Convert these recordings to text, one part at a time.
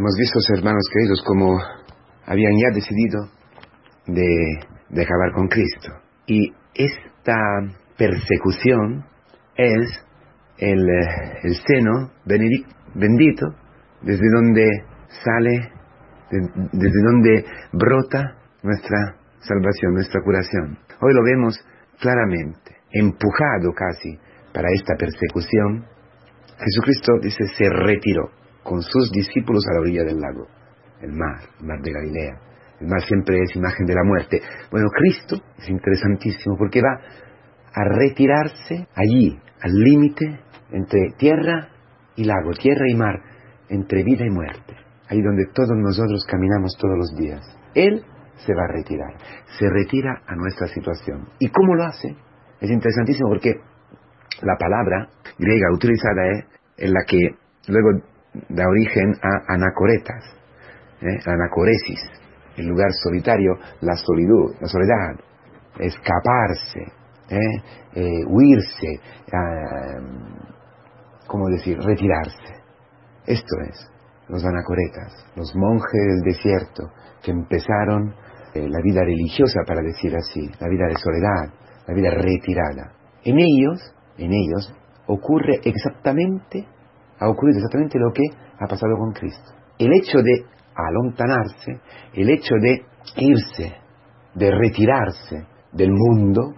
Hemos visto, hermanos queridos, como habían ya decidido de, acabar con Cristo. Y esta persecución es el, el seno bendito desde donde sale, desde donde brota nuestra salvación, nuestra curación. Hoy lo vemos claramente, empujado casi para esta persecución. Jesucristo dice se retiró con sus discípulos a la orilla del lago, el mar, el mar de Galilea. El mar siempre es imagen de la muerte. Bueno, Cristo es interesantísimo porque va a retirarse allí, al límite entre tierra y lago, tierra y mar, entre vida y muerte, ahí donde todos nosotros caminamos todos los días. Él se va a retirar, se retira a nuestra situación. ¿Y cómo lo hace? Es interesantísimo porque la palabra griega utilizada es en la que luego da origen a anacoretas, ¿eh? anacoresis, el lugar solitario, la solitud, la soledad, escaparse, ¿eh? Eh, huirse, ¿cómo decir? Retirarse. Esto es, los anacoretas, los monjes del desierto que empezaron la vida religiosa, para decir así, la vida de soledad, la vida retirada. En ellos, en ellos, ocurre exactamente ha ocurrido exactamente lo que ha pasado con Cristo. El hecho de alontanarse, el hecho de irse, de retirarse del mundo,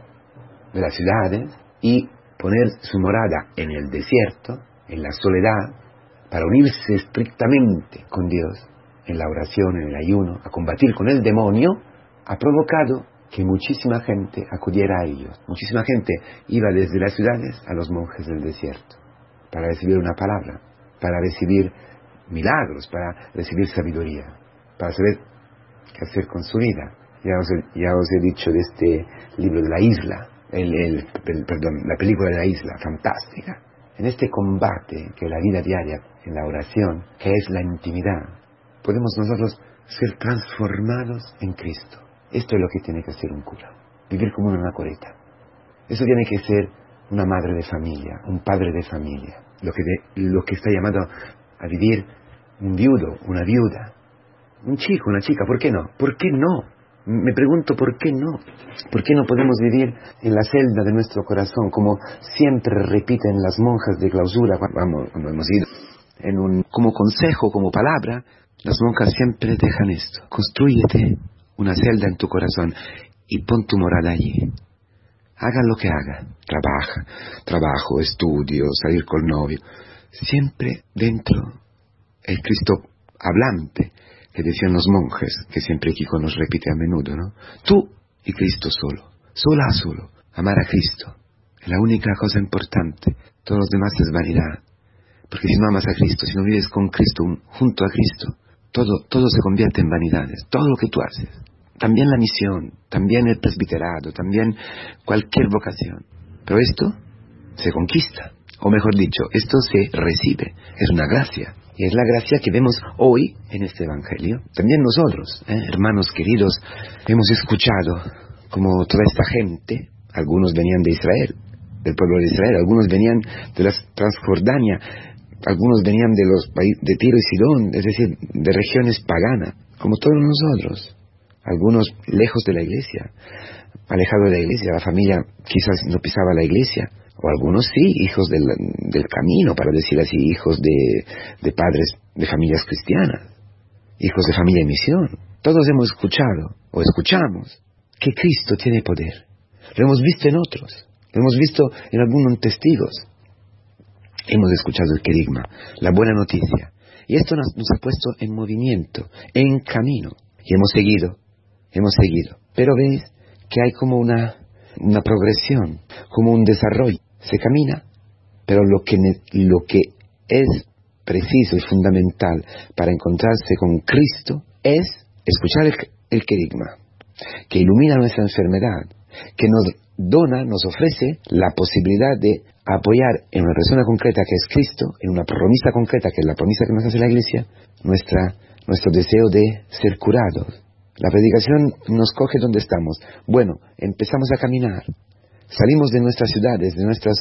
de las ciudades, y poner su morada en el desierto, en la soledad, para unirse estrictamente con Dios, en la oración, en el ayuno, a combatir con el demonio, ha provocado que muchísima gente acudiera a ellos. Muchísima gente iba desde las ciudades a los monjes del desierto para recibir una palabra, para recibir milagros, para recibir sabiduría, para saber qué hacer con su vida. Ya os, ya os he dicho de este libro de la isla, el, perdón, la película de la isla, fantástica. En este combate que la vida diaria, en la oración, que es la intimidad, podemos nosotros ser transformados en Cristo. Esto es lo que tiene que hacer un cura, vivir como una coreta. Eso tiene que ser una madre de familia, un padre de familia, lo que, lo que está llamado a vivir un viudo, una viuda, un chico, una chica, ¿por qué no? ¿Por qué no? Me pregunto por qué no. ¿Por qué no podemos vivir en la celda de nuestro corazón como siempre repiten las monjas de clausura cuando, hemos ido? Como consejo, como palabra, las monjas siempre dejan esto. Construyete una celda en tu corazón y pon tu morada allí haga lo que haga, trabaja, trabajo, estudio, salir con novio, siempre dentro el Cristo hablante que decían los monjes, que siempre Kiko nos repite a menudo, ¿no? Tú y Cristo solo, sola a solo, amar a Cristo, es la única cosa importante, todo lo demás es vanidad, porque si no amas a Cristo, si no vives con Cristo, junto a Cristo, todo, todo se convierte en vanidades, todo lo que tú haces también la misión, también el presbiterado, también cualquier vocación. Pero esto se conquista, o mejor dicho, esto se recibe, es una gracia. Y es la gracia que vemos hoy en este Evangelio. También nosotros, ¿eh? hermanos queridos, hemos escuchado como toda esta gente, algunos venían de Israel, del pueblo de Israel, algunos venían de la Transjordania, algunos venían de los de Tiro y Sidón, es decir, de regiones paganas, como todos nosotros algunos lejos de la iglesia, alejados de la iglesia, la familia quizás no pisaba la iglesia, o algunos sí, hijos del, camino, para decir así, hijos de, padres de familias cristianas, hijos de familia en misión. Todos hemos escuchado, o escuchamos, que Cristo tiene poder. Lo hemos visto en otros, lo hemos visto en algunos testigos. Hemos escuchado el querigma, la buena noticia. Y esto nos ha puesto en movimiento, en camino. Y hemos seguido, hemos seguido. Pero veis que hay como una, una progresión, como un desarrollo. Se camina, pero lo que, lo que es preciso y fundamental para encontrarse con Cristo es escuchar el, el querigma, que ilumina nuestra enfermedad, que nos dona, nos ofrece la posibilidad de apoyar en una persona concreta que es Cristo, en una promesa concreta que es la promesa que nos hace la Iglesia, nuestra, nuestro deseo de ser curados, la predicación nos coge donde estamos. Bueno, empezamos a caminar. Salimos de nuestras ciudades, de nuestras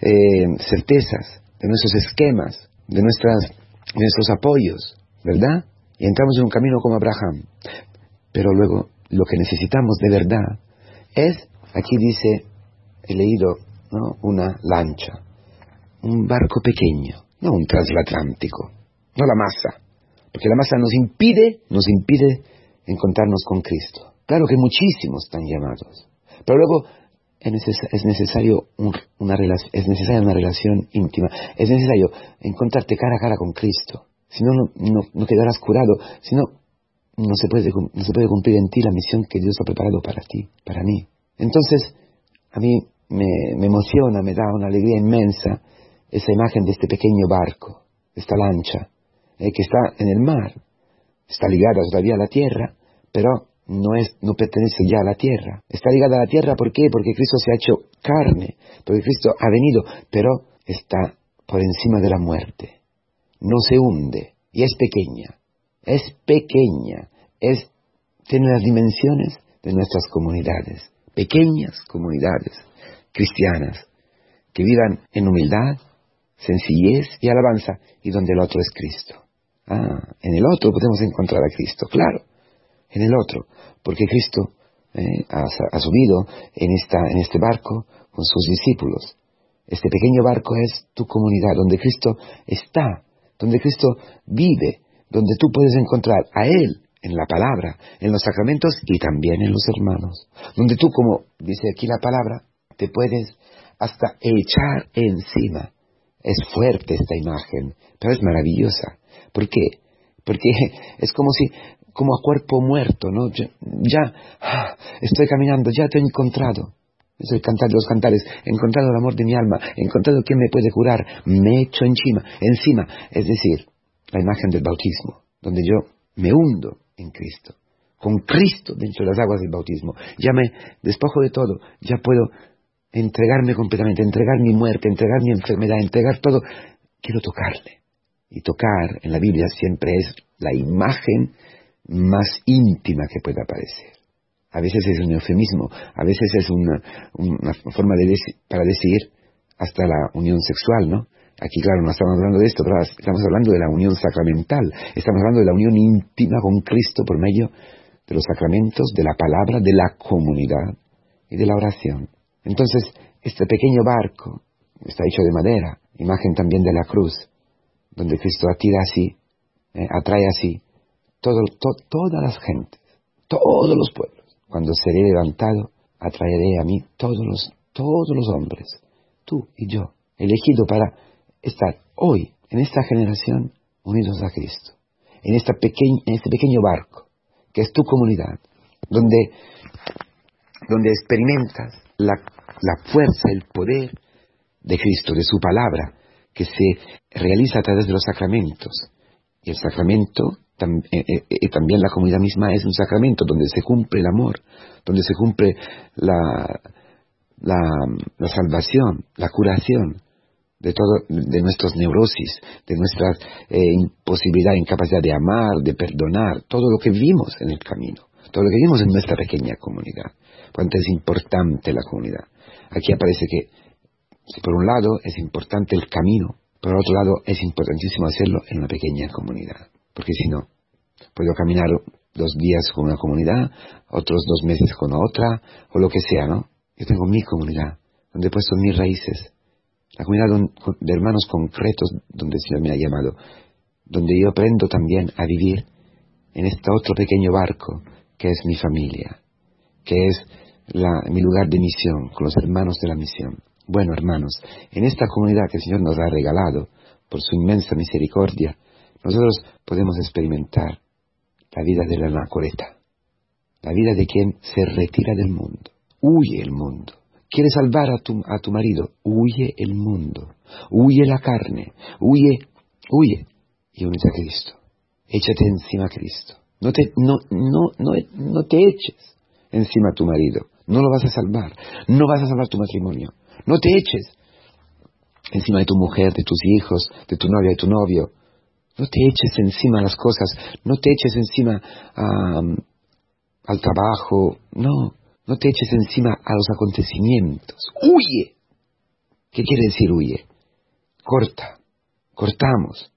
eh, certezas, de nuestros esquemas, de, nuestras, nuestros apoyos. ¿verdad? Y entramos en un camino como Abraham. Pero luego lo que necesitamos de verdad es, aquí dice, he leído, ¿no? una lancha, un barco pequeño, no un transatlántico, no la masa, porque la masa nos impide, nos impide encontrarnos con Cristo. Claro que muchísimos están llamados, pero luego es, necesario una es necesaria una relación íntima, es necesario encontrarte cara a cara con Cristo, si no, no, quedarás curado, si no, no se, puede, no se puede cumplir en ti la misión que Dios ha preparado para ti, para mí. Entonces, a mí me, me emociona, me da una alegría inmensa esa imagen de este pequeño barco, esta lancha, eh, que está en el mar, está ligada todavía a la tierra, pero no, es, no pertenece ya a la tierra. Está ligada a la tierra, ¿por qué? Porque Cristo se ha hecho carne, porque Cristo ha venido, pero está por encima de la muerte. No se hunde y es pequeña, es pequeña, es, tiene las dimensiones de nuestras comunidades, pequeñas comunidades cristianas que vivan en humildad, sencillez y alabanza y donde el otro es Cristo. Ah, en el otro podemos encontrar a Cristo, claro, en el otro, porque Cristo eh, ha, subido en, esta, en este barco con sus discípulos. Este pequeño barco es tu comunidad, donde Cristo está, donde Cristo vive, donde tú puedes encontrar a Él en la palabra, en los sacramentos y también en los hermanos, donde tú, como dice aquí la palabra, te puedes hasta echar encima. Es fuerte esta imagen, pero es maravillosa. ¿Por qué? Porque es como si como a cuerpo muerto, ¿no? Ya, ah, estoy caminando, ya te he encontrado. Es el cantar de los cantares, he encontrado el amor de mi alma, he encontrado quien me puede curar, me he hecho encima, encima, es decir, la imagen del bautismo, donde yo me hundo en Cristo, con Cristo dentro de las aguas del bautismo, ya me despojo de todo, ya puedo entregarme completamente, entregar mi muerte, entregar mi enfermedad, entregar todo, quiero tocarle. Y tocar en la Biblia siempre es la imagen más íntima que pueda aparecer. A veces es un eufemismo, a veces es una, forma de para decir hasta la unión sexual, ¿no? Aquí, claro, no estamos hablando de esto, pero estamos hablando de la unión sacramental, estamos hablando de la unión íntima con Cristo por medio de los sacramentos, de la palabra, de la comunidad y de la oración. Entonces, este pequeño barco está hecho de madera, imagen también de la cruz, donde Cristo atira así, eh, atrae así todas las gentes, todos los pueblos. Cuando seré levantado, atraeré a mí todos los, todos los hombres, tú y yo, elegido para estar hoy, en esta generación, unidos a Cristo, en, esta en este pequeño barco, que es tu comunidad, donde, donde experimentas la, la fuerza, el poder de Cristo, de su palabra, que se realiza a través de los sacramentos. Y el sacramento eh, eh, eh, también la comunidad misma es un sacramento donde se cumple el amor, donde se cumple la, la, salvación, la curación de todo, de nuestras neurosis, de nuestra imposibilidad, incapacidad de amar, de perdonar, todo lo que vivimos en el camino, todo lo que vivimos en nuestra pequeña comunidad. Cuánto es importante la comunidad. Aquí aparece que, por un lado es importante el camino, por otro lado es importantísimo hacerlo en una pequeña comunidad porque si no, puedo caminar dos días con una comunidad, otros dos meses con otra, o lo que sea, ¿no? Yo tengo mi comunidad, donde he puesto mis raíces, la comunidad de hermanos concretos donde el Señor me ha llamado, donde yo aprendo también a vivir en este otro pequeño barco que es mi familia, que es mi lugar de misión, con los hermanos de la misión. Bueno, hermanos, en esta comunidad que el Señor nos ha regalado, por su inmensa misericordia, nosotros podemos experimentar la vida de la anacoreta, la vida de quien se retira del mundo, huye el mundo. Quiere salvar a tu, a tu marido, huye el mundo, huye la carne, huye, huye y únete a Cristo. Échate encima a Cristo. No te, no, no, no, no te eches encima a tu marido. No lo vas a salvar. No vas a salvar tu matrimonio. No te eches encima de tu mujer, de tus hijos, de tu novia, de tu novio. No te eches encima las cosas, no te eches encima al trabajo, no, no te eches encima a los acontecimientos. Huye. ¿Qué quiere decir huye? Corta, cortamos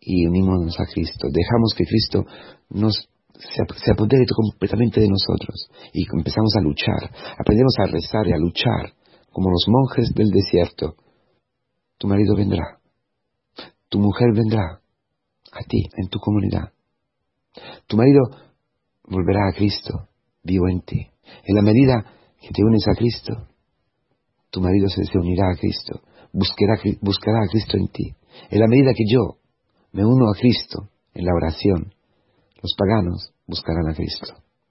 y unimos a Cristo. Dejamos que Cristo nos se apodere completamente de nosotros y empezamos a luchar. Aprendemos a rezar y a luchar como los monjes del desierto. Tu marido vendrá. Tu mujer vendrá a ti, en tu comunidad. Tu marido volverá a Cristo, vivo en ti. En la medida que te unes a Cristo, tu marido se, unirá a Cristo, buscará, buscará a Cristo en ti. En la medida que yo me uno a Cristo en la oración, los paganos buscarán a Cristo.